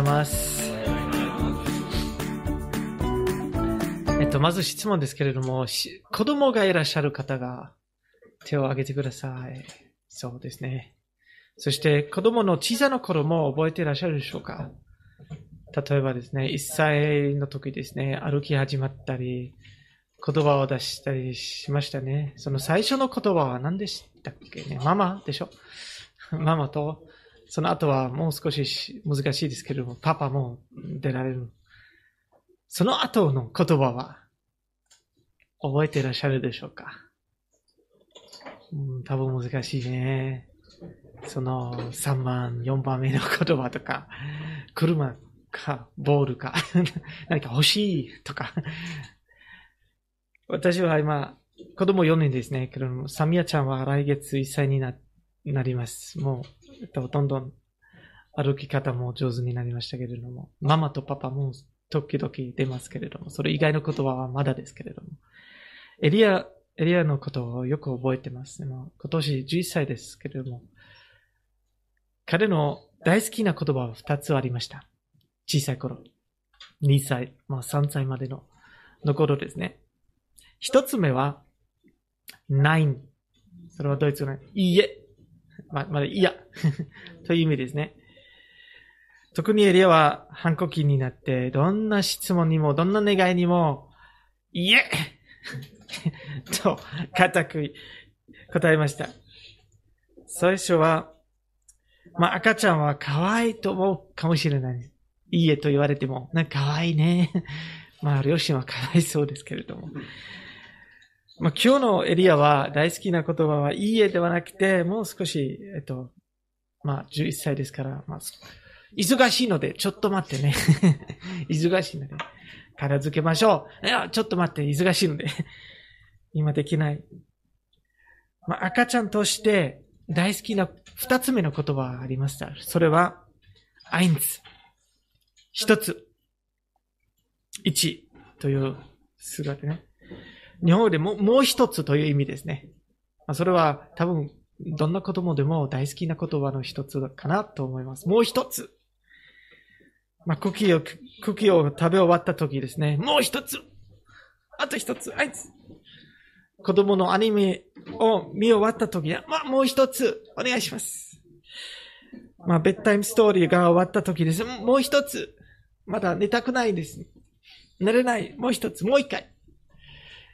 うございます。えっと、まず質問ですけれども、し子供がいらっしゃる方が手を挙げてください。そうですね。そして子供の小さな頃も覚えていらっしゃるでしょうか？例えばですね、1歳の時ですね、歩き始まったり、言葉を出したりしましたね。その最初の言葉は何でしたっけね？ママでしょ？ママと、その後はもう少し難しいですけれども、パパも出られる。その後の言葉は、覚えていらっしゃるでしょうか、うん、多分難しいね。その3番、4番目の言葉とか、車か、ボールか、何か欲しいとか。私は今、子供4年ですね。けども、サミヤちゃんは来月1歳になってなります。もう、えっと、どんどん歩き方も上手になりましたけれども、ママとパパも時々出ますけれども、それ以外の言葉はまだですけれども、エリア、エリアのことをよく覚えてます。今年11歳ですけれども、彼の大好きな言葉は2つありました。小さい頃。2歳、まあ3歳までの、の頃ですね。一つ目は、nine。それはドイツ語の、いいえ。ま、まだいや。という意味ですね。特にエリアは反抗期になって、どんな質問にも、どんな願いにも、いえ と、固く答えました。最初は、まあ赤ちゃんは可愛いと思うかもしれない。いいえと言われても、なんか可愛いね。まあ両親はかわいそうですけれども。まあ今日のエリアは大好きな言葉はいいえではなくて、もう少し、えっと、まあ11歳ですから、まあ、忙しいので、ちょっと待ってね。忙しいので、片付けましょう。いや、ちょっと待って、忙しいので。今できない。まあ、赤ちゃんとして大好きな二つ目の言葉がありました。それは、アインツ。一つ。一という姿ね。日本語でももう一つという意味ですね。それは多分、どんな子供でも大好きな言葉の一つかなと思います。もう一つ。まあ、クッキーを、クッキーを食べ終わった時ですね。もう一つ。あと一つ。あいつ。子供のアニメを見終わった時は、まあ、もう一つ。お願いします。まあ、ベッタイムストーリーが終わった時です。もう一つ。まだ寝たくないです。寝れない。もう一つ。もう一回。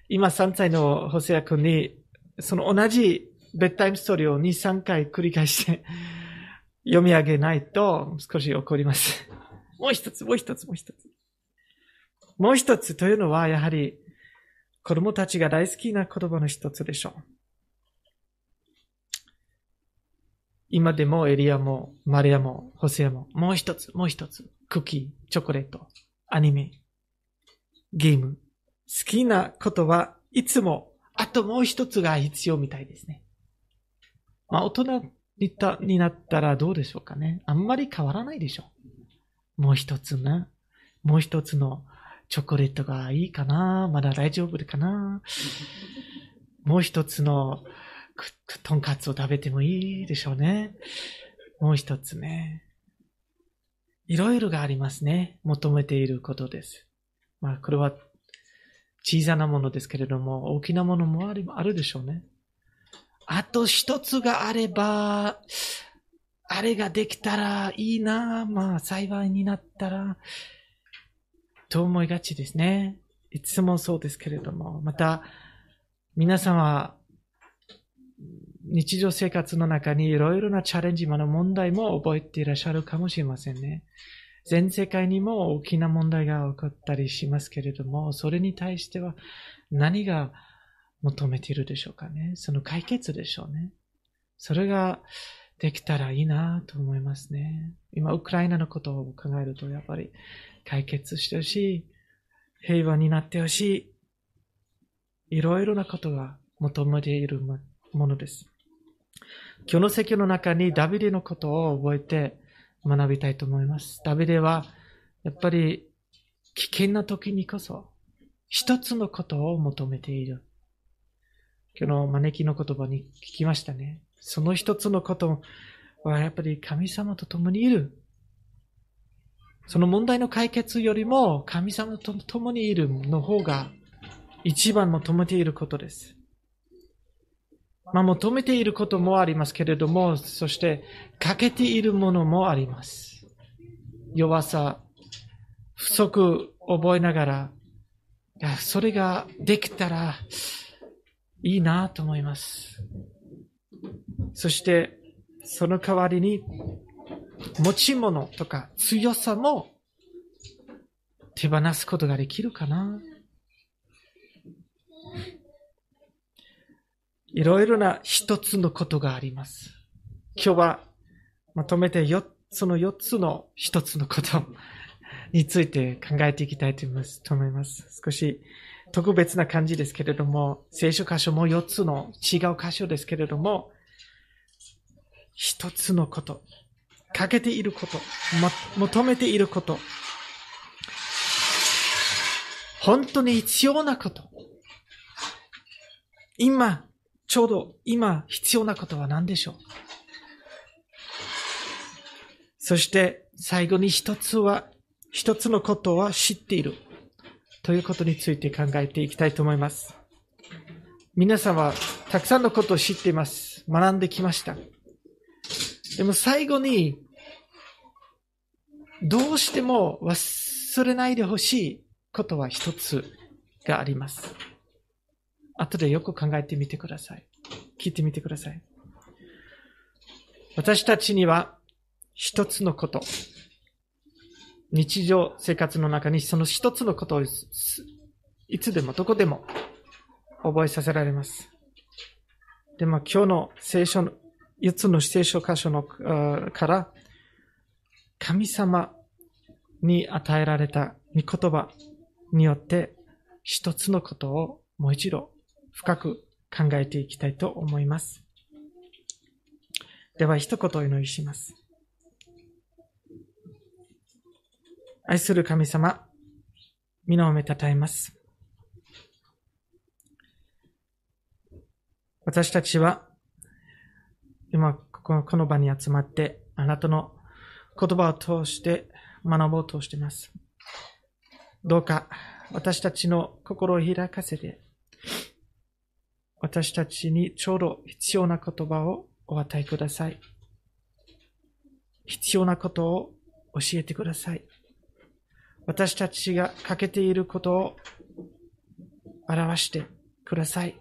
今3歳のホセア君に、その同じベッタイムストーリーを2、3回繰り返して 読み上げないと少し怒ります。もう一つ、もう一つ、もう一つ。もう一つというのは、やはり、子供たちが大好きな言葉の一つでしょう。今でもエリアも、マリアも、ホセアも、もう一つ、もう一つ。クッキー、チョコレート、アニメ、ゲーム。好きなことはいつも、あともう一つが必要みたいですね。まあ、大人になったらどうでしょうかね。あんまり変わらないでしょう。もう一つね。もう一つのチョコレートがいいかなまだ大丈夫かなもう一つのとんかつを食べてもいいでしょうね。もう一つね。いろいろがありますね。求めていることです。まあ、これは小さなものですけれども、大きなものもあるでしょうね。あと一つがあれば、あれができたらいいな、まあ幸いになったら、と思いがちですね。いつもそうですけれども、また、皆さんは、日常生活の中にいろいろなチャレンジ、まの問題も覚えていらっしゃるかもしれませんね。全世界にも大きな問題が起こったりしますけれども、それに対しては何が求めているでしょうかね？その解決でしょうね。それができたらいいなと思いますね。今、ウクライナのことを考えると、やっぱり解決してほしい。平和になってほしい。いろいろなことが求めているものです。今日の説教の中にダビデのことを覚えて学びたいと思います。ダビデは、やっぱり危険な時にこそ、一つのことを求めている。今日の招きの言葉に聞きましたね。その一つのことはやっぱり神様と共にいる。その問題の解決よりも神様と共にいるの方が一番求めていることです。まあ、求めていることもありますけれども、そして欠けているものもあります。弱さ、不足覚えながら、いや、それができたらいいなと思います。そして、その代わりに持ち物とか強さも手放すことができるかないろいろな一つのことがあります。今日はまとめて4つの4つの一つのことについて考えていきたいと思います。少し特別な感じですけれども、聖書箇所も4つの違う箇所ですけれども、一つのこと、かけていること、求めていること、本当に必要なこと、今、ちょうど今必要なことは何でしょう？そして最後に一つは、一つのことは知っているということについて考えていきたいと思います。皆さんはたくさんのことを知っています。学んできました。でも最後に、どうしても忘れないでほしいことは一つがあります。後でよく考えてみてください。聞いてみてください。私たちには一つのこと、日常生活の中にその一つのことをいつでもどこでも覚えさせられます。でも今日の聖書の4つの聖書箇所のから神様に与えられた御言葉によって一つのことをもう一度深く考えていきたいと思います。では一言お祈りします。愛する神様、皆をめたたえます。私たちは今この場に集まってあなたの言葉を通して学ぼうとしています。どうか私たちの心を開かせて私たちにちょうど必要な言葉をお与えください。必要なことを教えてください。私たちが欠けていることを表してください。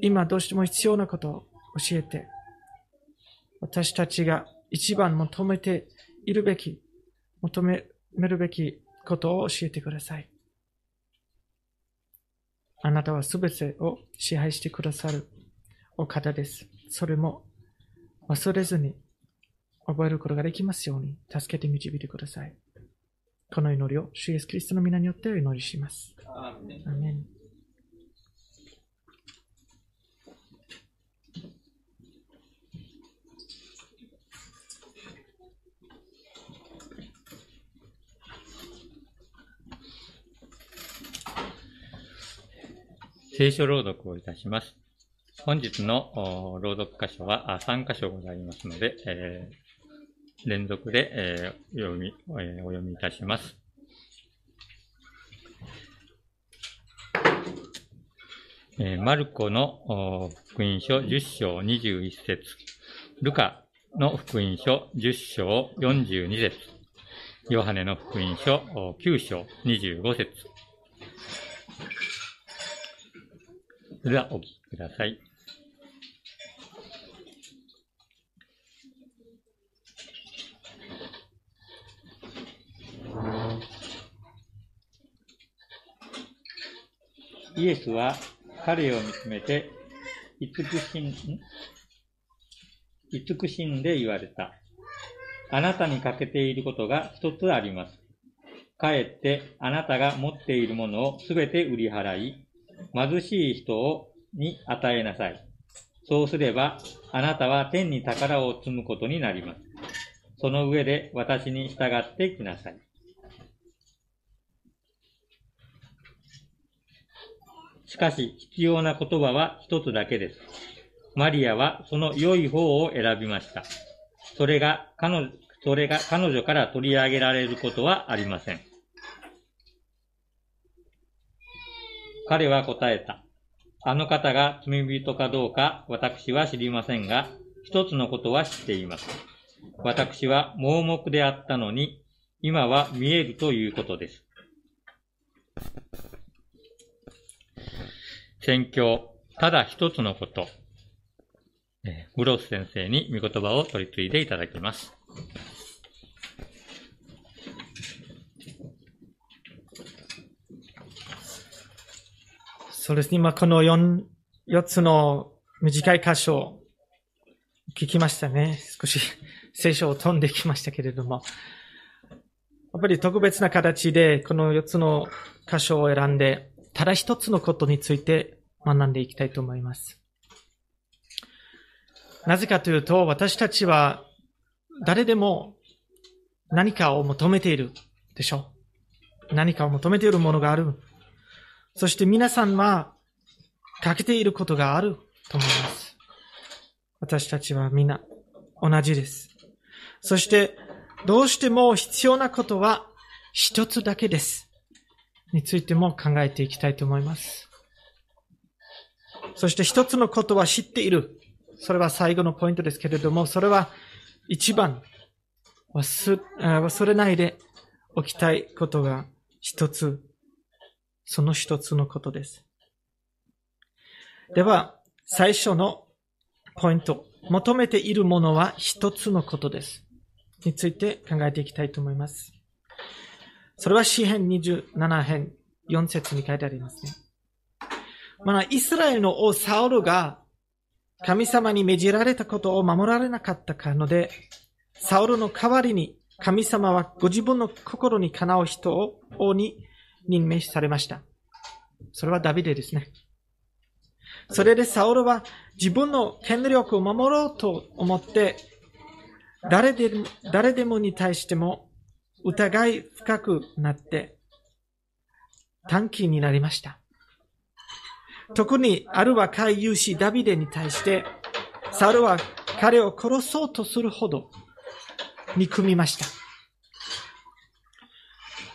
今どうしても必要なことを教えて、私たちが一番求めているべき、求めるべきことを教えてください。あなたはすべてを支配してくださるお方です。それも忘れずに覚えることができますように助けて導いてください。この祈りを主イエスキリストの皆によってお祈りします。アメン聖書朗読をいたします。本日の朗読箇所は3箇所ございますので、えー、連続で、えー、読み、えー、お読みいたします。えマルコの福音書10章21節ルカの福音書10章42節ヨハネの福音書9章25節それではお聞きください。イエスは彼を見つめて、慈しん、慈しんで言われた。あなたに欠けていることが一つあります。かえってあなたが持っているものをすべて売り払い、貧しい人をに与えなさい。そうすれば、あなたは天に宝を積むことになります。その上で私に従ってきなさい。しかし、必要な言葉は一つだけです。マリアはその良い方を選びました。それが彼女それが彼女から取り上げられることはありません。彼は答えた。あの方が罪人かどうか私は知りませんが、一つのことは知っています。私は盲目であったのに、今は見えるということです。宣教、ただ一つのこと。グロス先生に御言葉を取り継いでいただきます。そうですね。今この4、4つの短い箇所を聞きましたね。少し 聖書を飛んできましたけれども。やっぱり特別な形でこの4つの箇所を選んで、ただ一つのことについて学んでいきたいと思います。なぜかというと、私たちは誰でも何かを求めているでしょう。何かを求めているものがある。そして皆さんはかけていることがあると思います。私たちは皆同じです。そしてどうしても必要なことは一つだけです。についても考えていきたいと思います。そして一つのことは知っている。それは最後のポイントですけれども、それは一番忘れないでおきたいことが一つその一つのことです。では、最初のポイント。求めているものは一つのことです。について考えていきたいと思います。それは詩編27編4節に書いてありますね。まあ、イスラエルの王サウルが神様に命じられたことを守られなかったかので、サウルの代わりに神様はご自分の心にかなう人を王に任命されました。それはダビデですね。それでサオルは自分の権力を守ろうと思って、誰でも誰でもに対しても疑い深くなって短期になりました。特にある若い勇士ダビデに対して、サウルは彼を殺そうとするほど憎みました。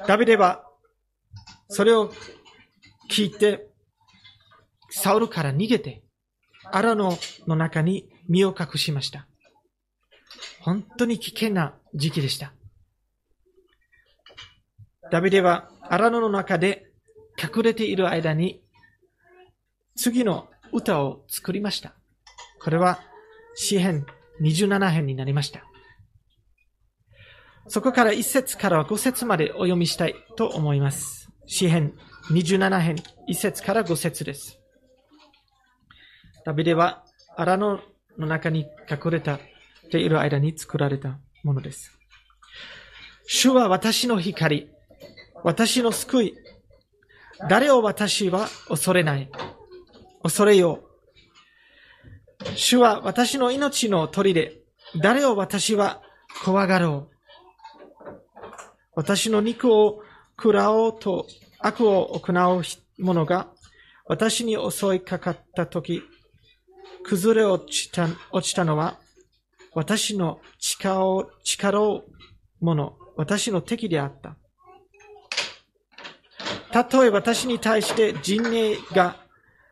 ダビデはそれを聞いて、サウルから逃げて、アラノの中に身を隠しました。本当に危険な時期でした。ダビデはアラノの中で隠れている間に、次の歌を作りました。これは、詩編27編になりました。そこから1節から5節までお読みしたいと思います。詩編27編1節から5節です。ダビデは荒野の中に隠れたている間に作られたものです。主は私の光、私の救い。誰を私は恐れない。恐れよう。主は私の命の鳥で、誰を私は怖がろう。私の肉を食らおうと悪を行う者が私に襲いかかったとき、崩れ落ちた落ちたのは私の力を、力を者、私の敵であった。たとえ私に対して陣営が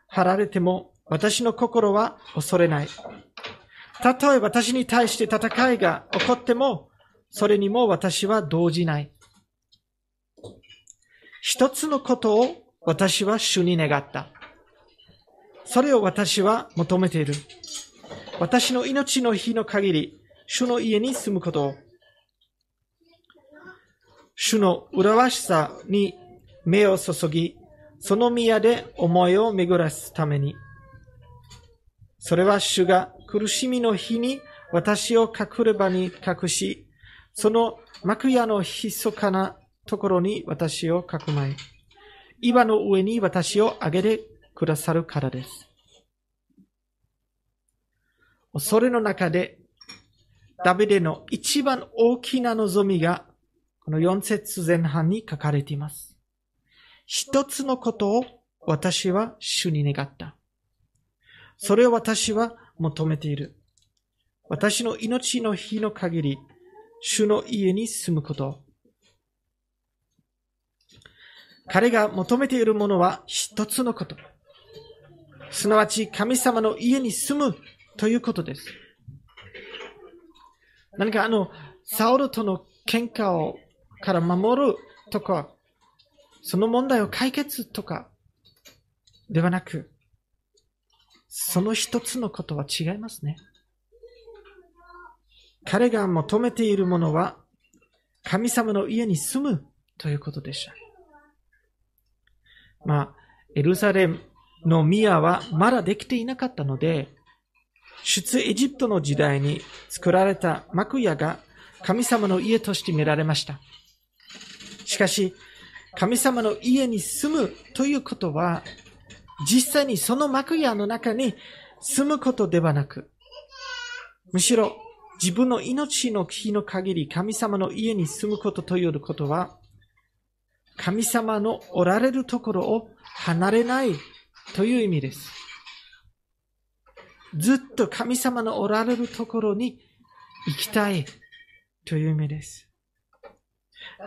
張られても、私の心は恐れない。たとえ私に対して戦いが起こっても、それにも私は動じない。一つのことを私は主に願った。それを私は求めている。私の命の日の限り、主の家に住むことを。主の麗しさに目を注ぎ、その宮で思いを巡らすために。それは主が苦しみの日に私を隠れ場に隠し、その幕屋の密かなところに私をかくまい、岩の上に私を上げてくださるからです。それの中で、ダビデの一番大きな望みが、この4節前半に書かれています。一つのことを私は主に願った。それを私は求めている。私の命の日の限り、主の家に住むこと。彼が求めているものは一つのこと。すなわち神様の家に住むということです。何かあの、サウルとの喧嘩をから守るとか、その問題を解決とか、ではなく、その一つのことは違いますね。彼が求めているものは、神様の家に住むということでした。まあ、エルサレムの宮はまだできていなかったので、出エジプトの時代に作られた幕屋が神様の家として見られました。しかし、神様の家に住むということは、実際にその幕屋の中に住むことではなく、むしろ自分の命の日の限り神様の家に住むことということは、神様のおられるところを離れないという意味です。ずっと神様のおられるところに行きたいという意味です。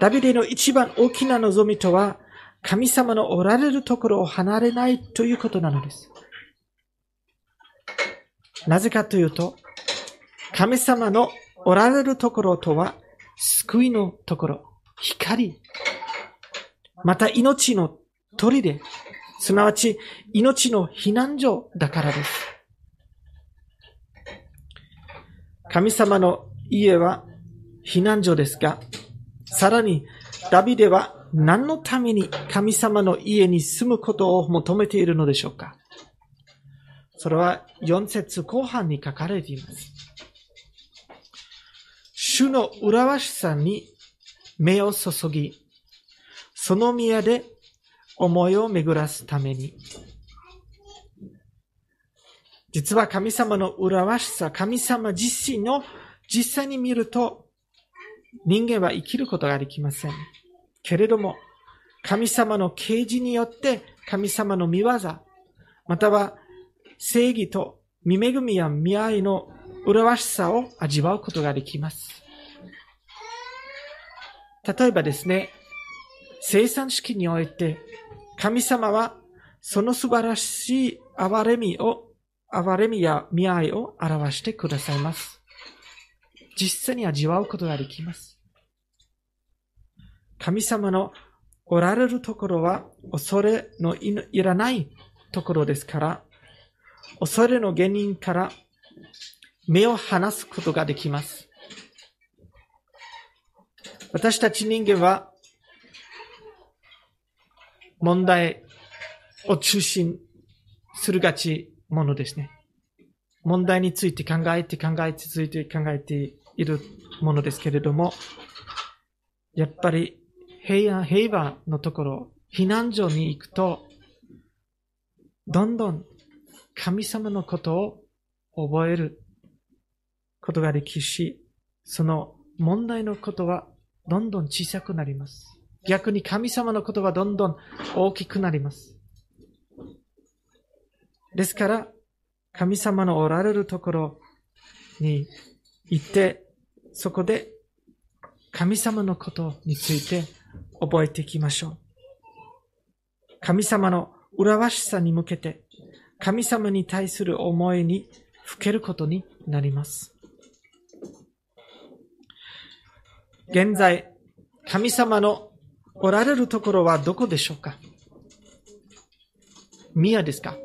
ダビデの一番大きな望みとは、神様のおられるところを離れないということなのです。なぜかというと、神様のおられるところとは、救いのところ、光、また命の砦、すなわち命の避難所だからです。神様の家は避難所ですが、さらにダビデは何のために神様の家に住むことを求めているのでしょうかそれは4節後半に書かれています。主の浦和しさに目を注ぎ、その宮で思いを巡らすために。実は神様の浦和しさ、神様自身の実際に見ると、人間は生きることができません。けれども、神様の啓示によって神様の見業、または正義と見恵みや見合いの麗しさを味わうことができます。例えばですね、生産式において、神様はその素晴らしい憐れみを、憐れみや見合いを表してくださいます。実際に味わうことができます。神様のおられるところは恐れのいらないところですから、恐れの原因から目を離すことができます。私たち人間は問題を中心するがちものですね。問題について考えて考え続いて考えているものですけれども、やっぱり平安、平和のところ、避難所に行くと、どんどん神様のことを覚えることができし、その問題のことはどんどん小さくなります。逆に神様のことはどんどん大きくなります。ですから、神様のおられるところに行って、そこで神様のことについて覚えていきましょう。神様の裏わしさに向けて、神様に対する思いにふけることになります。現在、神様のおられるところはどこでしょうか？宮ですか？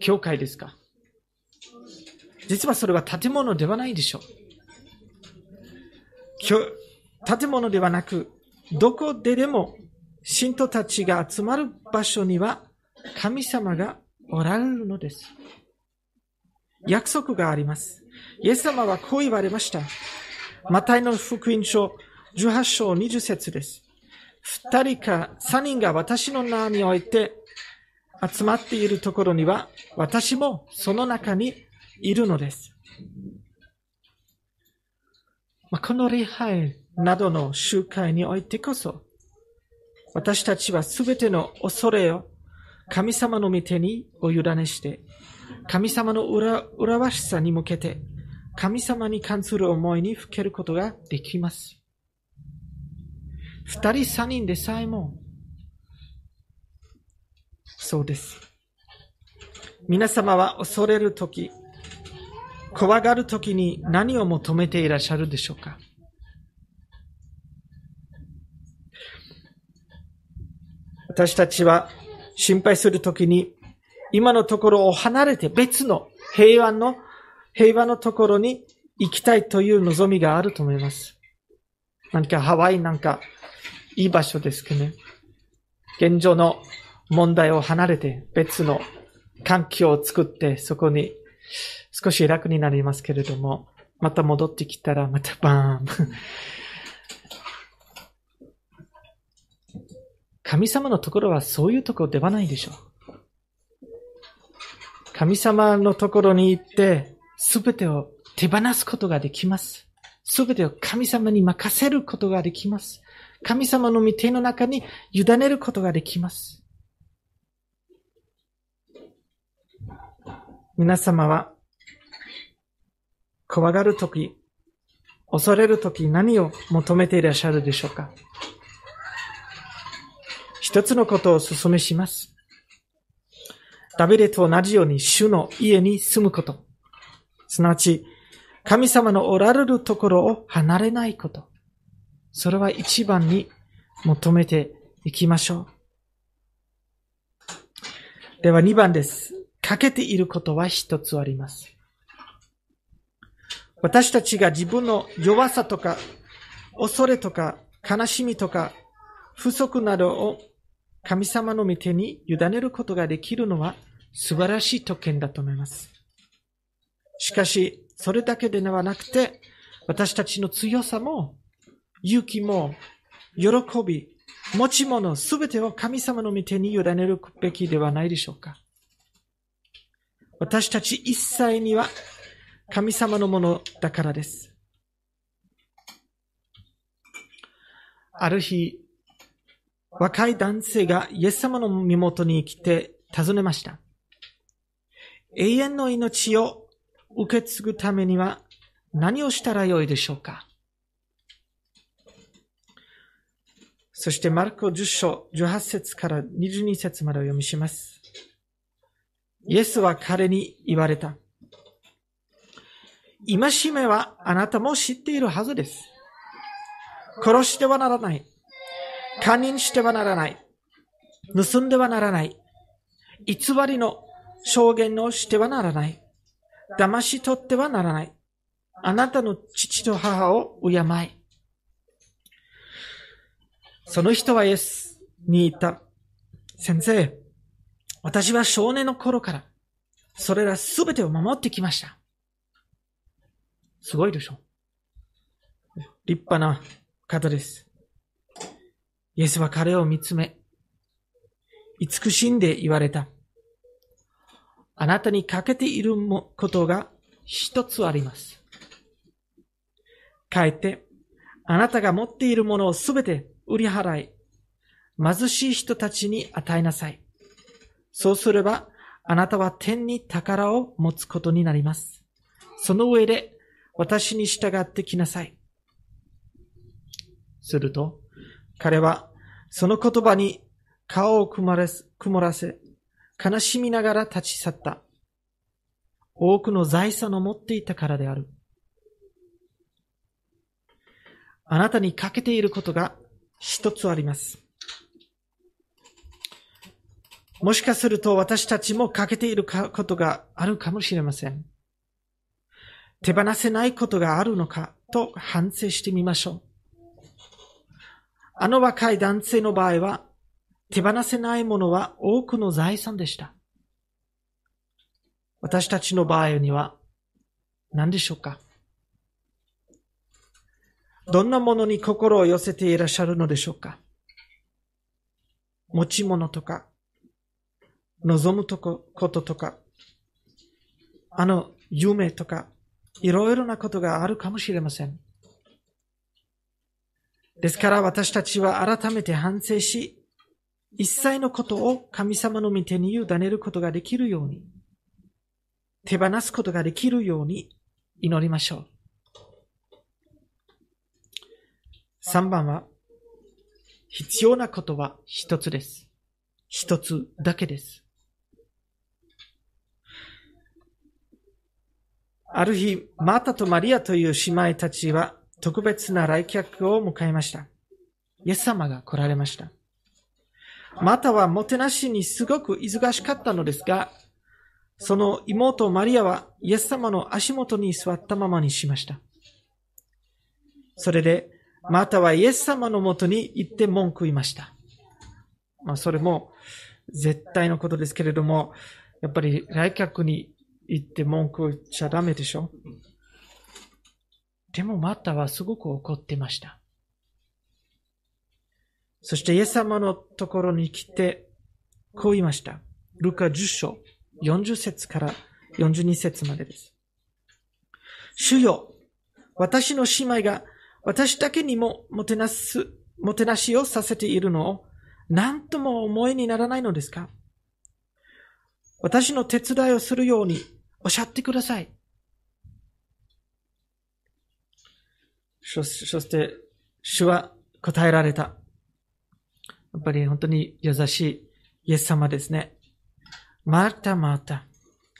教会ですか？実はそれは建物ではないでしょう。建物ではなく、どこででも信徒たちが集まる場所には神様がおられるのです。約束があります。イエス様はこう言われました。マタイの福音書18章20節です。二人か三人が私の名において集まっているところには私もその中にいるのです。ま、この礼拝などの集会においてこそ私たちはすべての恐れを神様の御手にお委ねして神様の裏裏わしさに向けて神様に関する思いにふけることができます。二人三人でさえも、そうです。皆様は恐れるとき、怖がるときに何を求めていらっしゃるでしょうか？私たちは心配するときに今のところを離れて別の平安の、平和のところに行きたいという望みがあると思います。なんかハワイなんかいい場所ですけどね。現状の問題を離れて別の環境を作ってそこに少し楽になりますけれども、また戻ってきたらまたバーン。神様のところはそういうところではないでしょう。神様のところに行って、すべてを手放すことができます。すべてを神様に任せることができます。神様の御手の中に委ねることができます。皆様は、怖がるとき、恐れるとき何を求めていらっしゃるでしょうか？一つのことをお勧めします。ダビデと同じように主の家に住むこと。すなわち、神様のおられるところを離れないこと。それは一番に求めていきましょう。では二番です。かけていることは一つあります。私たちが自分の弱さとか、恐れとか、悲しみとか、不足などを神様の御手に委ねることができるのは素晴らしい特権だと思います。しかし、それだけではなくて、私たちの強さも、勇気も、喜び、持ち物すべてを神様の御手に委ねるべきではないでしょうか。私たち一切には神様のものだからです。ある日、若い男性がイエス様の身元に来て尋ねました。永遠の命を受け継ぐためには何をしたらよいでしょうかそしてマルコ10章18節から22節までお読みします。イエスは彼に言われた。今しめはあなたも知っているはずです。殺してはならない。堪忍してはならない。盗んではならない。偽りの証言をしてはならない。騙し取ってはならない。あなたの父と母を敬い。その人はイエスに言った。先生、私は少年の頃から、それらすべてを守ってきました。すごいでしょ？立派な方です。イエスは彼を見つめ、慈しんで言われた。あなたに欠けていることが一つあります。帰って、あなたが持っているものをすべて売り払い、貧しい人たちに与えなさい。そうすれば、あなたは天に宝を持つことになります。その上で、私に従ってきなさい。すると、彼は、その言葉に顔を曇らせ、悲しみながら立ち去った。多くの財産を持っていたからである。あなたに欠けていることが一つあります。もしかすると私たちも欠けていることがあるかもしれません。手放せないことがあるのかと反省してみましょう。あの若い男性の場合は、手放せないものは多くの財産でした。私たちの場合には何でしょうか？どんなものに心を寄せていらっしゃるのでしょうか？持ち物とか、望むとここととか、あの夢とか、いろいろなことがあるかもしれません。ですから私たちは改めて反省し、一切のことを神様の御手に委ねることができるように、手放すことができるように祈りましょう。3番は、必要なことは一つです。一つだけです。ある日、マータとマリアという姉妹たちは特別な来客を迎えました。イエス様が来られました。マータはもてなしにすごく忙しかったのですが、その妹マリアはイエス様の足元に座ったままにしました。それで、マタはイエス様のもとに行って文句言いました。まあ、それも絶対のことですけれども、やっぱり来客に行って文句言っちゃダメでしょ？でもマタはすごく怒ってました。そしてイエス様のところに来て、こう言いました。ルカ10章、40節から42節までです。主よ、私の姉妹が私だけにももてなす、もてなしをさせているのを何とも思いにならないのですか？私の手伝いをするようにおっしゃってください。そして、主は答えられた。やっぱり本当に優しいイエス様ですね。またまた。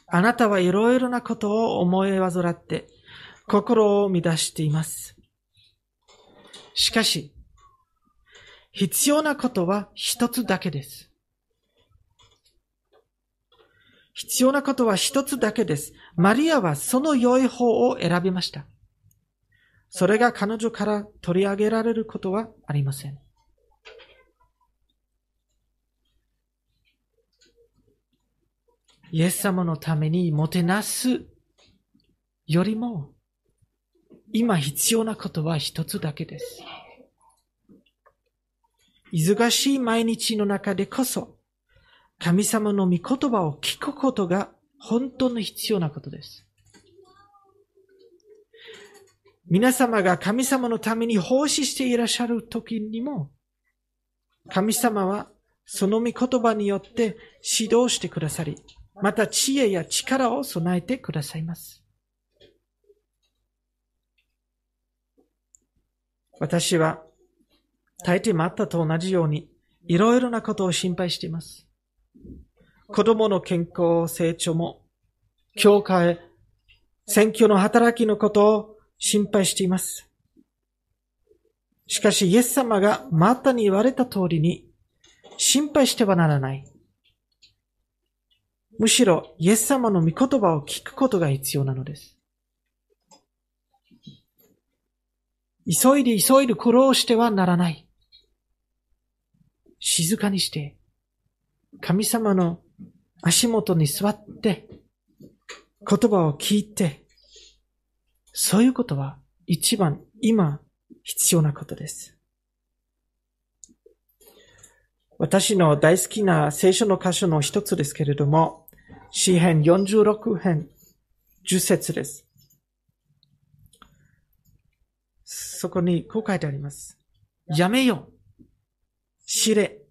あなたはいろいろなことを思い患って心を乱しています。しかし、必要なことは一つだけです。必要なことは一つだけです。マリアはその良い方を選びました。それが彼女から取り上げられることはありません。イエス様のためにもてなすよりも、今必要なことは一つだけです。忙しい毎日の中でこそ、神様の御言葉を聞くことが本当の必要なことです。皆様が神様のために奉仕していらっしゃる時にも、神様はその御言葉によって指導してくださり、また知恵や力を備えてくださいます。私は大抵マッタと同じようにいろいろなことを心配しています。子供の健康、成長も、教会、選挙の働きのことを心配しています。しかし、イエス様がマッタに言われた通りに、心配してはならない。むしろ、イエス様の御言葉を聞くことが必要なのです。急いで急いで苦労してはならない。静かにして、神様の足元に座って、言葉を聞いて、そういうことは一番今必要なことです。私の大好きな聖書の箇所の一つですけれども、詩編46編10節です。そこにこう書いてあります。やめよ。知れ。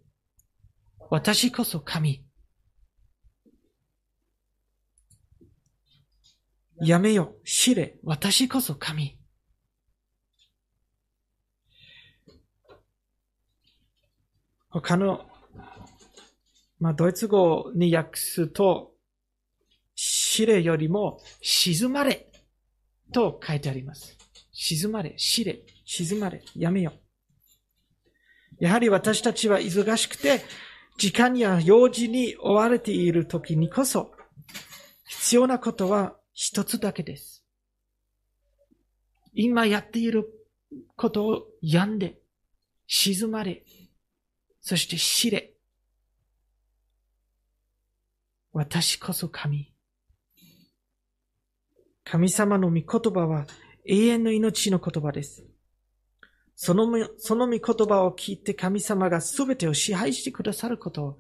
私こそ神。やめよ。知れ。私こそ神。他の、まあ、ドイツ語に訳すと、知れよりも静まれと書いてあります。静まれ、知れ、静まれ、やめよ。やはり私たちは忙しくて、時間や用事に追われている時にこそ、必要なことは一つだけです。今やっていることをやんで、静まれ、そして知れ。私こそ神。神様の御言葉は永遠の命の言葉です。その、その御言葉を聞いて神様が全てを支配してくださることを、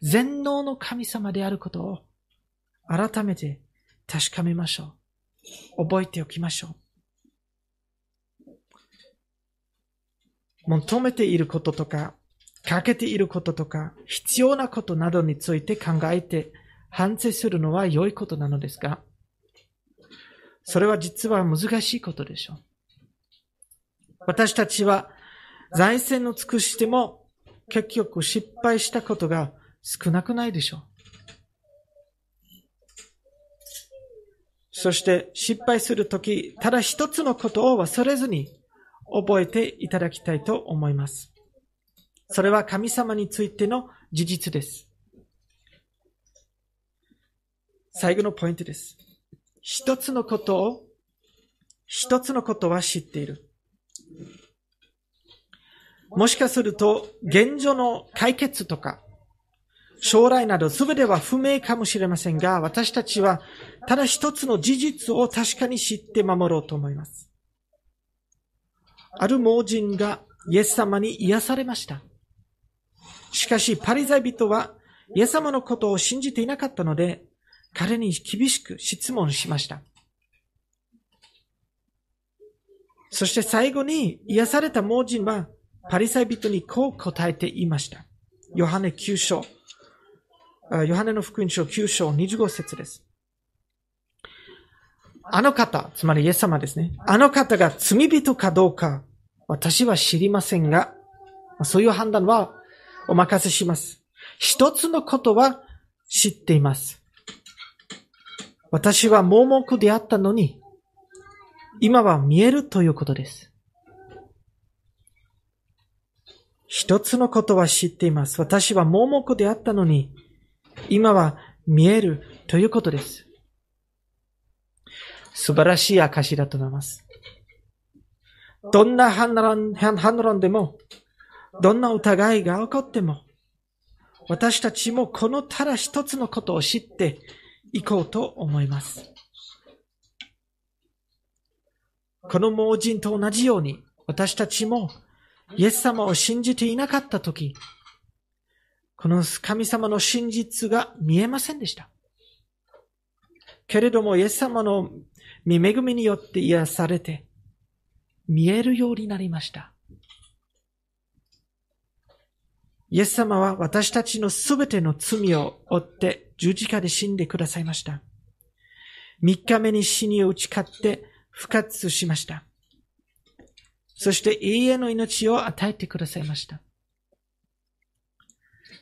全能の神様であることを改めて確かめましょう。覚えておきましょう。求めていることとか、かけていることとか、必要なことなどについて考えて反省するのは良いことなのですが、それは実は難しいことでしょう。私たちは財政を尽くしても結局失敗したことが少なくないでしょう。そして失敗するとき、ただ一つのことを忘れずに覚えていただきたいと思います。それは神様についての事実です。最後のポイントです。一つのことを、一つのことは知っている。もしかすると、現状の解決とか、将来など全ては不明かもしれませんが、私たちはただ一つの事実を確かに知って守ろうと思います。ある盲人がイエス様に癒されました。しかし、パリザイ人はイエス様のことを信じていなかったので、彼に厳しく質問しました。そして最後に癒された盲人はパリサイ人にこう答えていました。ヨハネ9章ヨハネの福音書9章25節です。あの方、つまりイエス様ですね。あの方が罪人かどうか、私は知りませんが、そういう判断はお任せします。一つのことは知っています。私は盲目であったのに、今は見えるということです。一つのことは知っています。私は盲目であったのに、今は見えるということです。素晴らしい証だと思います。どんな反論反論でも、どんな疑いが起こっても、私たちもこのただ一つのことを知っていこうと思います。この盲人と同じように、私たちもイエス様を信じていなかったとき、この神様の真実が見えませんでした。けれども、イエス様の見恵みによって癒されて、見えるようになりました。イエス様は私たちのすべての罪を負って十字架で死んでくださいました。三日目に死に打ち勝って復活しました。そして永遠の命を与えてくださいました。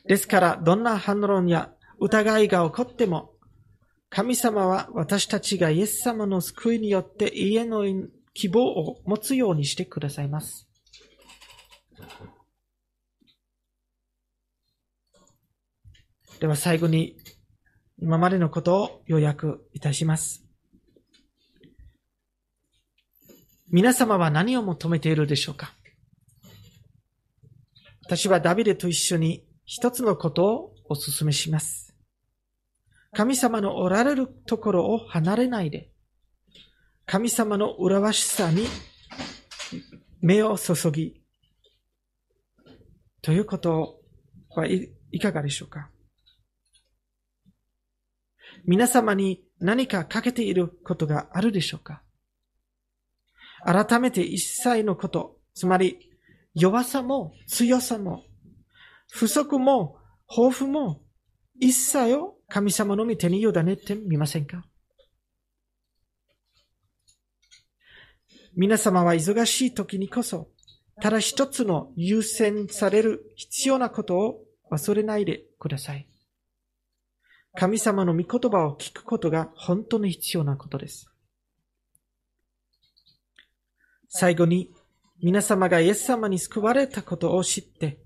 ですから、どんな反論や疑いが起こっても、神様は私たちがイエス様の救いによって永遠の希望を持つようにしてくださいます。では最後に今までのことを要約いたします。皆様は何を求めているでしょうか？私はダビデと一緒に一つのことをお勧めします。神様のおられるところを離れないで、神様の裏わしさに目を注ぎ、ということはいいかがでしょうか？皆様に何かかけていることがあるでしょうか？改めて一切のこと、つまり弱さも強さも不足も豊富も一切を神様の御手に委ねてみませんか？皆様は忙しい時にこそ、ただ一つの優先される必要なことを忘れないでください。神様の御言葉を聞くことが本当に必要なことです。最後に、皆様がイエス様に救われたことを知って、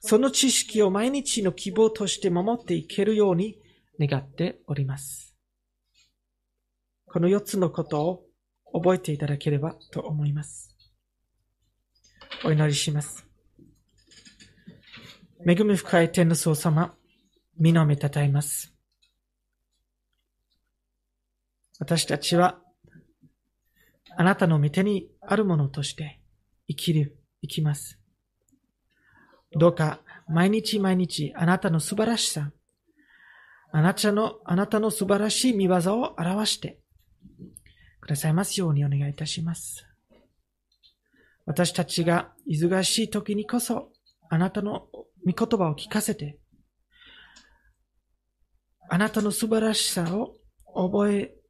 その知識を毎日の希望として守っていけるように願っております。この4つのことを覚えていただければと思います。お祈りします。恵み深い天の僧様、皆をめたたえます。私たちは、あなたの御手にあるものとして生きる、生きます。どうか毎日毎日あなたの素晴らしさ、あなたの、あなたの素晴らしい見業を表してくださいますようにお願いいたします。私たちが忙しい時にこそあなたの御言葉を聞かせて、あなたの素晴らしさを覚え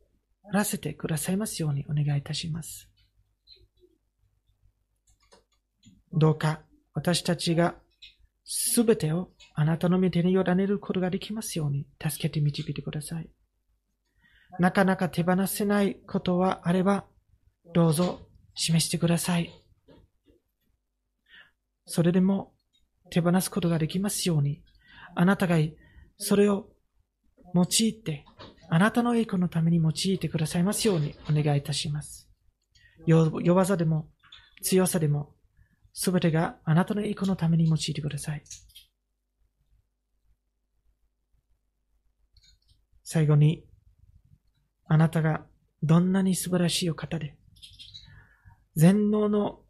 らせてくださいますようにお願いいたします。どうか私たちがすべてをあなたの御手に委ねることができますように助けて導いてください。なかなか手放せないことはあれば、どうぞ示してください。それでも手放すことができますように、あなたがそれを用いて、あなたの栄光のために用いてくださいますようにお願いいたします。弱さでも強さでも、すべてがあなたの栄光のために用いてください。最後に、あなたがどんなに素晴らしいお方で、全能の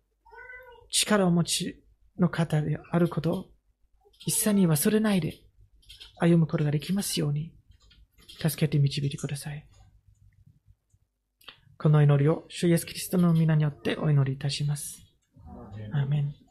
力を持ちの方であることを一切に忘れないで歩むことができますように、助けて導いてください。この祈りを、主イエスキリストの皆によってお祈りいたします。アーメン。